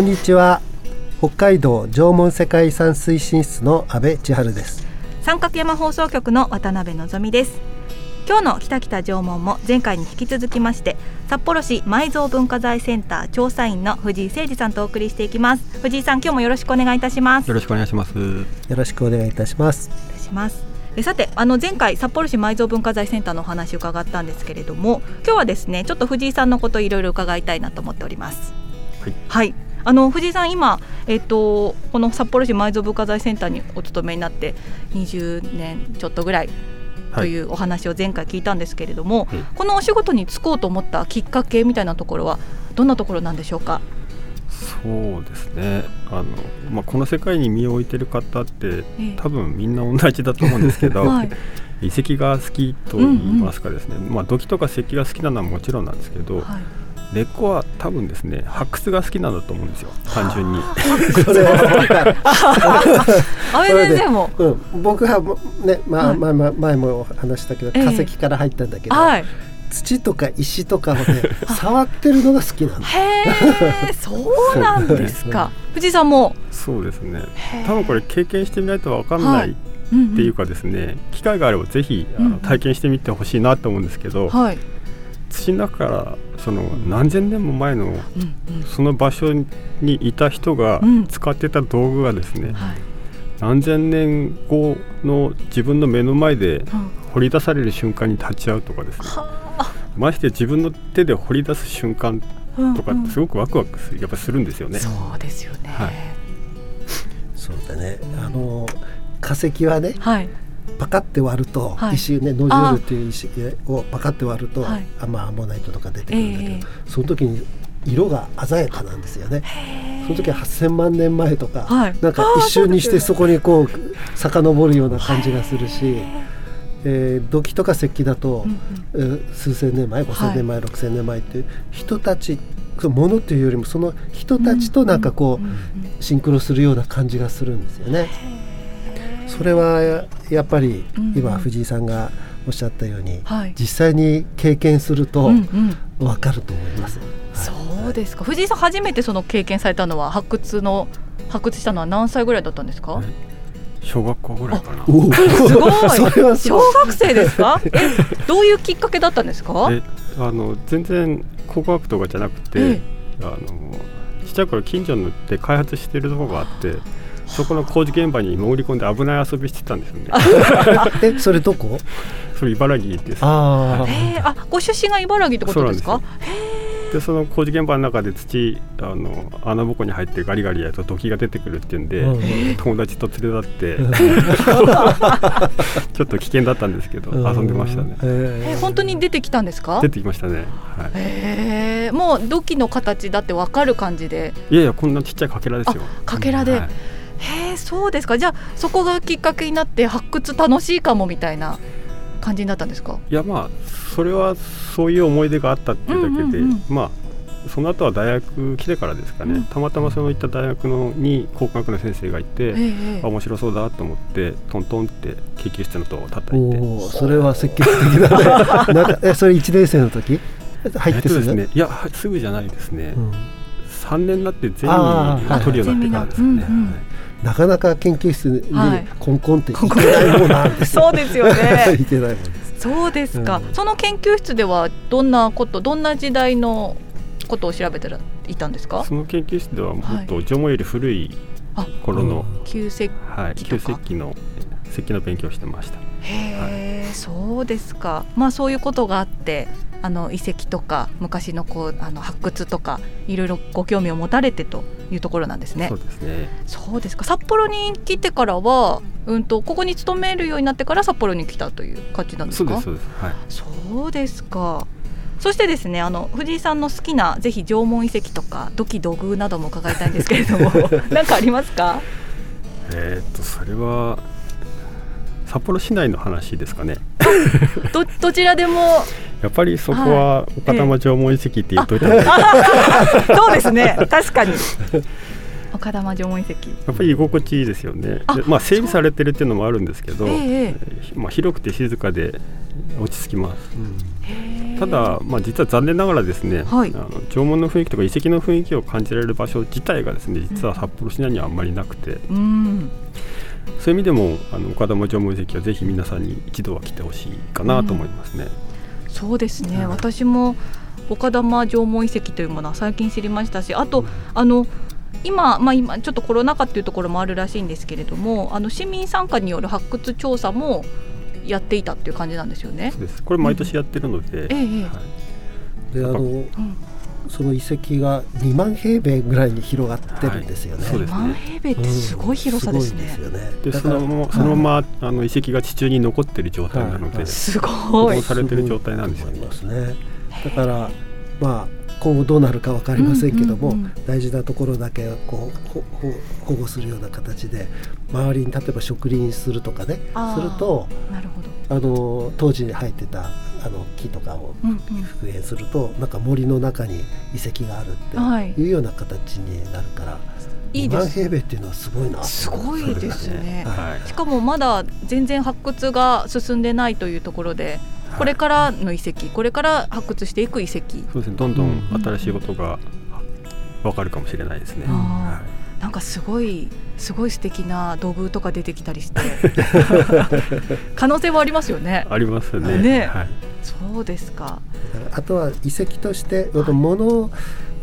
こんにちは。北海道縄文世界遺産推進室の阿部千春です。三角山放送局の渡辺のぞみです。今日の北北縄文も前回に引き続きまして札幌市埋蔵文化財センター調査員の藤井誠二さんとお送りしていきます。藤井さん今日もよろしくお願いいたします。よろしくお願いします。よろしくお願いいたします。お願いします。えさてあの前回札幌市埋蔵文化財センターのお話を伺ったんですけれども今日はですねちょっと藤井さんのこといろいろ伺いたいなと思っております。はい、はいあの藤井さん、今、えっと、この札幌市埋蔵文化財センターにお勤めになって20年ちょっとぐらいというお話を前回聞いたんですけれども、はい、このお仕事に就こうと思ったきっかけみたいなところはどんなところなんでしょうか？そうですね。あの、まあ、この世界に身を置いてる方って、え多分みんな同じだと思うんですけど、はい、遺跡が好きと言いますかですね、うんうん、まあ、土器とか石器が好きなのはもちろんなんですけど、はい根っこは多分ですね発掘が好きなんだと思うんですよ。単純に。それは安倍先生も、うん、僕はね、まあ、はい、前も前も話したけど化石から入ったんだけど、えーはい、土とか石とかをね触ってるのが好きなんだ。へえ、そうなんですか。藤井さんも？そうですね。多分これ経験してみないとわかんない。っていうかですね、機会があればぜひあの体験してみてほしいなと思うんですけど、はい、土の中からその何千年も前のその場所にいた人が使ってた道具がですね、何千年後の自分の目の前で掘り出される瞬間に立ち会うとかですね、まして自分の手で掘り出す瞬間とかってすごくワクワクやっぱするんですよね。そうですよね、はい、そうだね。あの化石はね、はい、パカって割ると、はい、石ねノジュールっていう石をパカって割ると、はい、あまあアンモナイトとか出てくるんだけど、えー、その時に色が鮮やかなんですよね。その時は8,000万年前とか、はい、なんか一瞬にしてそこにこう遡るような感じがするし。えー、土器とか石器だと、うんうん、数千年前5,000年前、はい、6,000年前っていう人たちものというよりもその人たちとなんかこう、シンクロするような感じがするんですよね。それはやっぱり今藤井さんがおっしゃったように、はい、実際に経験すると分かると思います。うんうんはい、そうですか藤井さん初めてその経験されたのは発掘の発掘したのは何歳ぐらいだったんですか、小学校ぐらいかな。すごい。小学生ですか？え、どういうきっかけだったんですか？え、あの全然工学とかじゃなくて、あのちっちゃい頃近所で開発しているところがあって。そこの工事現場に潜り込んで危ない遊びしてたんですよね。え、それどこ？それ茨城です。あ、えー、あ、ご出身が茨城ってことですか？でその工事現場の中で土あの穴ぼこに入ってガリガリやると土器が出てくるっていうんで、うん、友達と連れ立って ちょっと危険だったんですけど、遊んでましたね。えー、本当に出てきたんですか？出てきましたね。はい、えー、もう土器の形だってわかる感じで。いやいやこんなちっちゃいかけらですよ。かけらで。はいへえそうですか。じゃあそこがきっかけになって発掘楽しいかもみたいな感じになったんですか？いやまあそれはそういう思い出があったっていうだけで、うんうんうん、まあその後は大学来てからですかね、うん、たまたまそのいった大学のに工学の先生がいて、ええ、面白そうだと思ってトントンって研究室の戸を叩いて。それは積極的だね。なんかえそれ1年生の時？入ってすぐ、えっとですね、いやすぐじゃないですね、うん3年になってゼミを取るようになってからですね。なかなか研究室にコンコンっていけないもんなんです、そうですよね。いけないもんです。そうですか、うん、その研究室ではどんなことどんな時代のことを調べていたんですか？その研究室ではもっと縄文より古い頃の、旧石器はい、旧石器の石器の勉強をしてました。へえ、はい、そうですか。まあそういうことがあってあの遺跡とか昔のこうあの発掘とかいろいろご興味を持たれてというところなんですね。そうですね。そうですか。札幌に来てからは、うんとここに勤めるようになってから札幌に来たという感じなんですか？そうですはい。そうですか。そしてですねあの藤井さんの好きなぜひ縄文遺跡とか土器土偶なども伺いたいんですけれども 何かありますか？えっとそれは札幌市内の話ですかねど どちらでも。やっぱりそこは岡玉縄文遺跡って言っといた方がいい、え そうですね。確かに。岡玉縄文遺跡やっぱり居心地いいですよね。まあ整備されてるっていうのもあるんですけど、えまあ、広くて静かで落ち着きます、うん、ただ、まあ、実は残念ながらですね、はい、あの縄文の雰囲気とか遺跡の雰囲気を感じられる場所自体がですね実は札幌市内にはあんまりなくて、うん、そういう意味でもあの岡玉縄文遺跡はぜひ皆さんに一度は来てほしいかなと思いますね。うん、そうですね、私も岡玉縄文遺跡というものは最近知りましたしあと、あの今、まあ、今ちょっとコロナ禍っていうところもあるらしいんですけれどもあの市民参加による発掘調査もやっていたっていう感じなんですよね。これ毎年やってるので、うん、ええ、はい、であの、うん、その遺跡が2万平米ぐらいに広がってるんですよね。はい、2万平米ってすごい広さですね。うん、で、ね、そのそのままあの遺跡が地中に残ってる状態なので、はい、すごいされてる状態なんですよね。ねだからまあ今後どうなるか分かりませんけども、大事なところだけこう保護するような形で周りに例えば植林するとかねするとなるほど。あの当時に入ってたあの木とかを復元すると、うんうん、なんか森の中に遺跡があるってい。うような形になるから。いい2万平米っていうのはすごいなすごいですね、はい、しかもまだ全然発掘が進んでないというところでこれからの遺跡これから発掘していく遺跡。そうですね。どんどん新しいことがわかるかもしれないですね、はい、なんかすごいすごい素敵な土偶とか出てきたりして。可能性はありますよね。ありますね。ね、はい、そうですか。あとは遺跡として物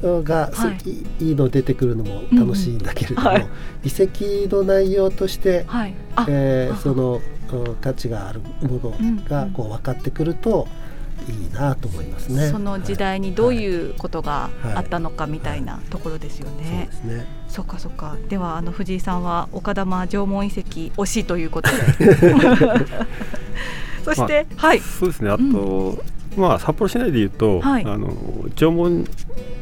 が、はい、いいの出てくるのも楽しいんだけれども、うんはい、遺跡の内容として、はい、えー、その価値があるものがこう分かってくるといいなと思いますね。その時代にどういうことがあったのかみたいなところですよね。そうですね。そっかそっか。ではあの藤井さんは岡玉縄文遺跡推しということで。そして、まあ、はい。そうですね。あと、うん、まあ札幌市内でいうと、はい、あの縄文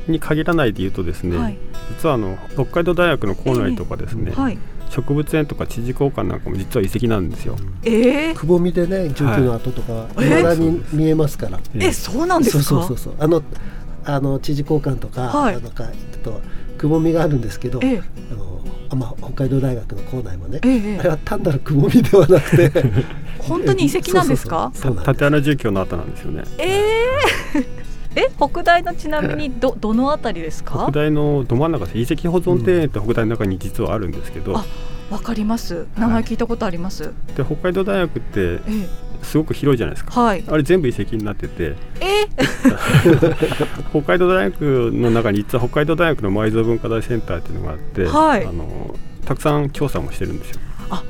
に限らないでいうとですね、はい、実はあの北海道大学の構内とかですね。えーはい植物園とか知事交換なんかも実は遺跡なんですよ。えー、くぼみでね蒸気の跡とかい。まだに見えますから。えー、そうなんですか？そうそうそうあのあの知事交換とか、はい、なんか行くとくぼみがあるんですけど、えー、あのあまあ北海道大学の構内もね、えー、あれは単なるくぼみではなくて。本当に遺跡なんですか？そう縦穴住居の跡なんですよね。ええー？え北大のちなみにどどのあたりですか？北大のど真ん中遺跡保存庭園って北大の中に実はあるんですけど、うん、あわかります。名前聞いたことあります、はい、で北海道大学ってすごく広いじゃないですか、はい、あれ全部遺跡になってて。え。北海道大学の中に実は北海道大学の埋蔵文化財センターっていうのがあって、はい、あのたくさん調査もしてるんですよ。あ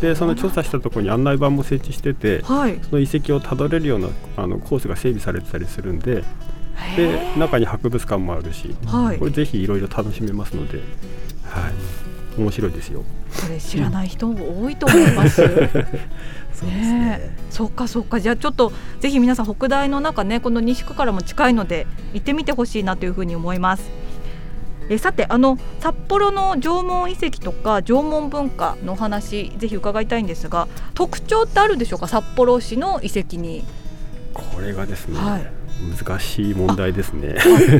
でその調査したところに案内板も設置してて、はい、その遺跡をたどれるようなあのコースが整備されてたりするんでで中に博物館もあるし、はい、これぜひいろいろ楽しめますので、はい、面白いですよ。これ知らない人も多いと思います。そ うね。そっかそっかじゃあちょっとぜひ皆さん北大の中ねこの西区からも近いので行ってみてほしいなというふうに思います。えさてあの札幌の縄文遺跡とか縄文文化の話ぜひ伺いたいんですが特徴ってあるでしょうか？札幌市の遺跡に。これがですね、はい、難しい問題ですね、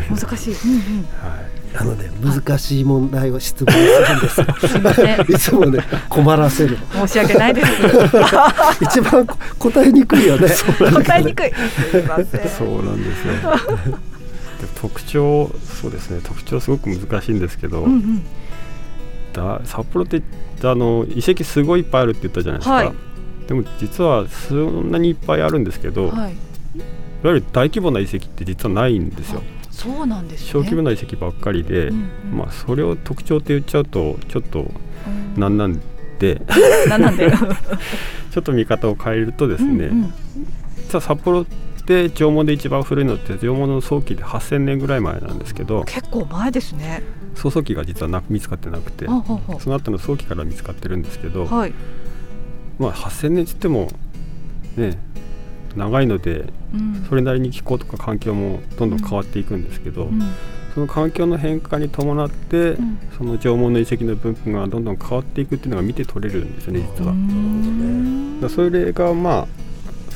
難しい、うんうん、はい。あのね難しい問題を質問す。るんです いつもね困らせる。申し訳ないです。一番答えにくいよね。答えにくい。そうなんですよ特徴そうですね特徴すごく難しいんですけど、うんうん、だ札幌ってあの遺跡すごいいっぱいあるって言ったじゃないですか、はい、でも実はそんなにいっぱいあるんですけど、はい、いわゆる大規模な遺跡って実はないんですよ。そうなんです、ね、小規模な遺跡ばっかりで、うんうん、まあ、それを特徴って言っちゃうとちょっとなんなんで、なんなんで？ちょっと見方を変えるとですね、うんうん、実は札幌って縄文で一番古いのって縄文の早期で8000年ぐらい前なんですけど結構前ですね。早期が実はな見つかってなくてその後の早期から見つかってるんですけど、はい、まあ8000年っつってもね長いので、うん、それなりに気候とか環境もどんどん変わっていくんですけど、うん、その環境の変化に伴って、うん、その縄文の遺跡の分布がどんどん変わっていくっていうのが見て取れるんですよね実は。それがまあ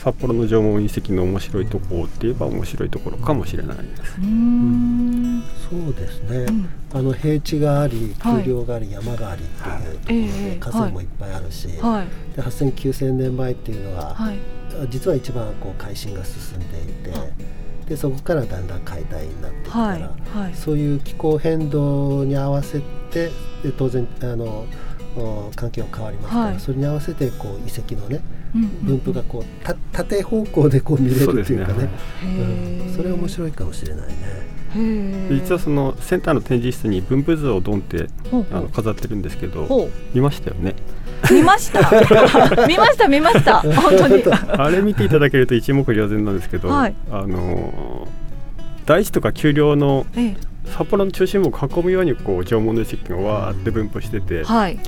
札幌の縄文遺跡の面白いところって言えば面白いところかもしれないです。うん。そうですね、うん、あの平地があり丘陵があり、山がありっていうところで、河川もいっぱいあるし、はい、で8 0 0 0 9 0年前っていうのは、はい、実は一番こう改新が進んでいて。でそこからだんだん解体になっていくから、はい。はい、そういう気候変動に合わせてで当然あの環境変わりますから、はい、それに合わせてこう遺跡のね、分布がこうた縦方向でこう見れるっていうかね。そ、ね。うん、それ面白いかもしれないね。実はそのセンターの展示室に分布図をドンってあの飾ってるんですけど見ましたよね。見ました。見ました見ました。本当に。あれ見ていただけると一目瞭然なんですけど、はい、あの大地とか丘陵の札幌の中心部を囲むようにこう縄文の遺跡がわーって分布してて、はい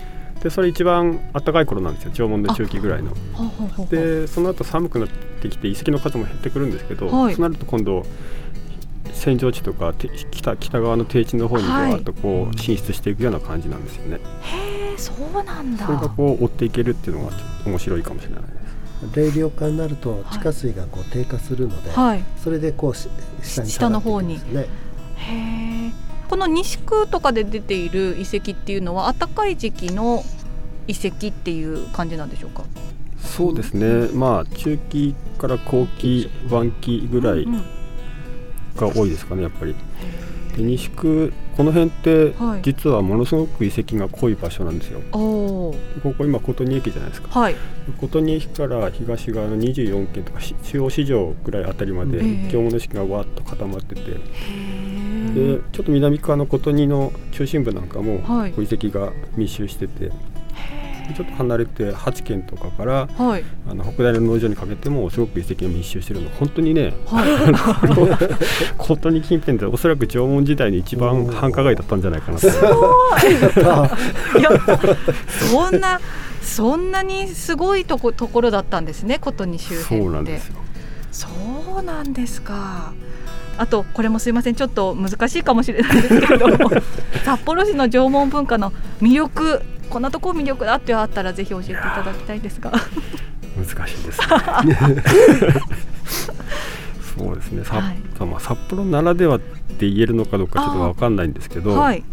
でそれ一番暖かい頃なんですよ縄文の中期ぐらいの。でその後寒くなってきて遺跡の数も減ってくるんですけど、はい、そうなると今度扇状地とか北北側の低地の方にわっとこう進出していくような感じなんですよね。へえそうなんだ。それがこう追っていけるっていうのがちょっと面白いかもしれないです。冷涼化になると地下水がこう低下するので、はい、それでこう下に下の方に。へえ。この西区とかで出ている遺跡っていうのは暖かい時期の遺跡っていう感じなんでしょうか？そうですね。まあ中期から後期晩期ぐらいが多いですかねやっぱり。で西区この辺って実はものすごく遺跡が濃い場所なんですよ。はい、ここ今琴仁駅じゃないですか。はい、琴仁駅から東側の24県とか中央市場ぐらいあたりまで縄文の式がわっと固まってて。でちょっと南側の琴仁の中心部なんかも遺跡が密集してて、ちょっと離れて8県とかから、はい、あの北大の農場にかけてもすごく遺跡が密集してるの本当にね、はい、琴仁近辺でおそらく縄文時代に一番繁華街だったんじゃないかな。と そんなそんなにすごいとこところだったんですね琴仁周辺そうなんですよ。そうなんですか。あとこれもすいませんちょっと難しいかもしれないですけれども 札幌市の縄文文化の魅力こんなところ魅力だってあったらぜひ教えていただきたいですが。難しいです、ね、そうですね、はい、まあ、札幌ならではって言えるのかどうかちょっと分かんないんですけど、はい、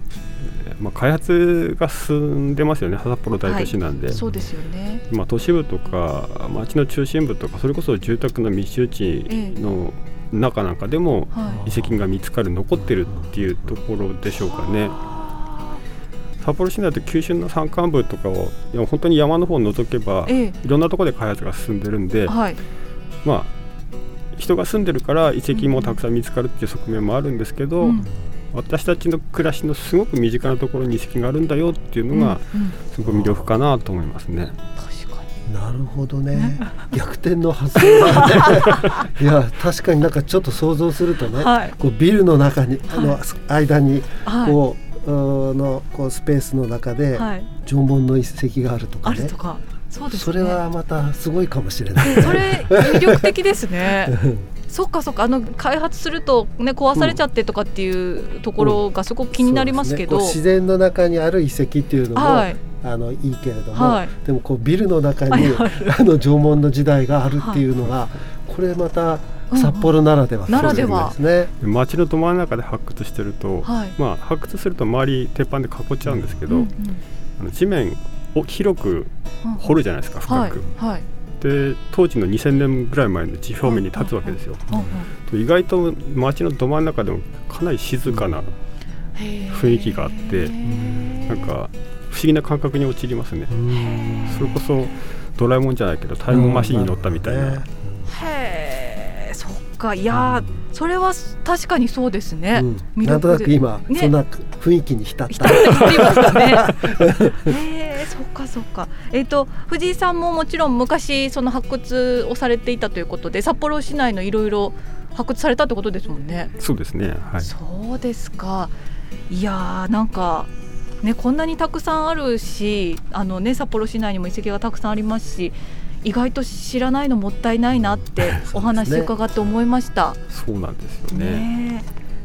まあ、開発が進んでますよね。札幌大都市なんで、はい、そうですよね、まあ、都市部とか町の中心部とかそれこそ住宅の密集地の中なんかでも遺跡が見つかる、残ってるっていうところでしょうかね。札幌市内だと九州の山間部とかをいや本当に山の方を除けば、ええ、いろんなところで開発が進んでるんで、はい、まあ人が住んでるから遺跡もたくさん見つかるっていう側面もあるんですけど、うん、私たちの暮らしのすごく身近なところに遺跡があるんだよっていうのが、すごく魅力かなと思いますね。なるほどね。逆転の発想だね。いや確かになんかちょっと想像するとね、はい、こうビルの中に、あの間にこう、はい、のこうスペースの中で、縄文の遺跡があるとかね。そうです、ね、それはまたすごいかもしれない、それ魅力的ですね。そっかそっか。あの開発するとね壊されちゃってとかっていうところがすごく気になりますけど、うんね、自然の中にある遺跡っていうのも、はい、あのいいけれども、はい、でもこうビルの中に、あの縄文の時代があるっていうのが、これまた札幌ならでは、ならでは。ですね。街のど真ん中で発掘してると、はい、まあ発掘すると周り鉄板で囲っちゃうんですけど、うんうん、あの地面を広く掘るじゃないですか、深く。はい、はい。で当時の2000年ぐらい前の地表面に立つわけですよ。と意外と街のど真ん中でもかなり静かな雰囲気があってなんか不思議な感覚に陥りますね。それこそドラえもんじゃないけどタイムマシンに乗ったみたいな。へえそっかいやそれは確かにそうですね。うん、なんとなく今、ね、そんな雰囲気に浸った。浸ってましたね。えー、そっかそっか。えっ、ー、と藤井さんももちろん昔その発掘をされていたということで札幌市内のいろいろ発掘されたってことですもんね。そうですね。はい。そうですか。いやなんかね、こんなにたくさんあるしあの、ね、札幌市内にも遺跡がたくさんありますし意外と知らないのもったいないなって お話伺って思いました。そうなんですよね。ね。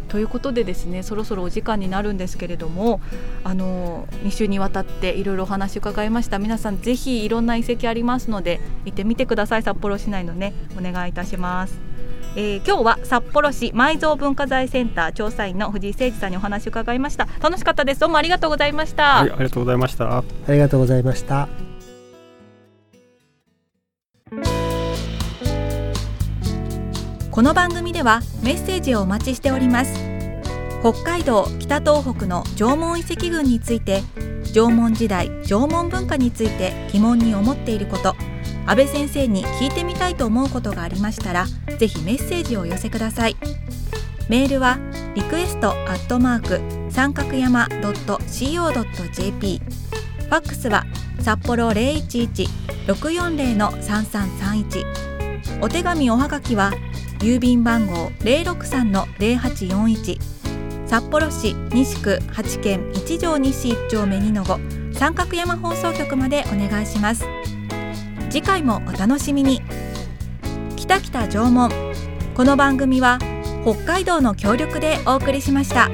ということでですねそろそろお時間になるんですけれどもあの2週にわたっていろいろお話伺いました。皆さんぜひいろんな遺跡ありますので行ってみてください。札幌市内のねお願いいたします。えー、今日は札幌市埋蔵文化財センター調査員の藤井誠二さんにお話を伺いました。楽しかったです。どうもありがとうございました、はい、ありがとうございました。ありがとうございました。この番組ではメッセージをお待ちしております。北海道北東北の縄文遺跡群について縄文時代縄文文化について疑問に思っていること安倍先生に聞いてみたいと思うことがありましたらぜひメッセージをお寄せください。メールはリクエストアットマーク三角山 .co.jp ファックスは札幌011-640-3331お手紙おはがきは郵便番号063-0841札幌市西区八軒一条西一丁目二の五。三角山放送局までお願いします。次回もお楽しみに北北縄文この番組は北海道の協力でお送りしました。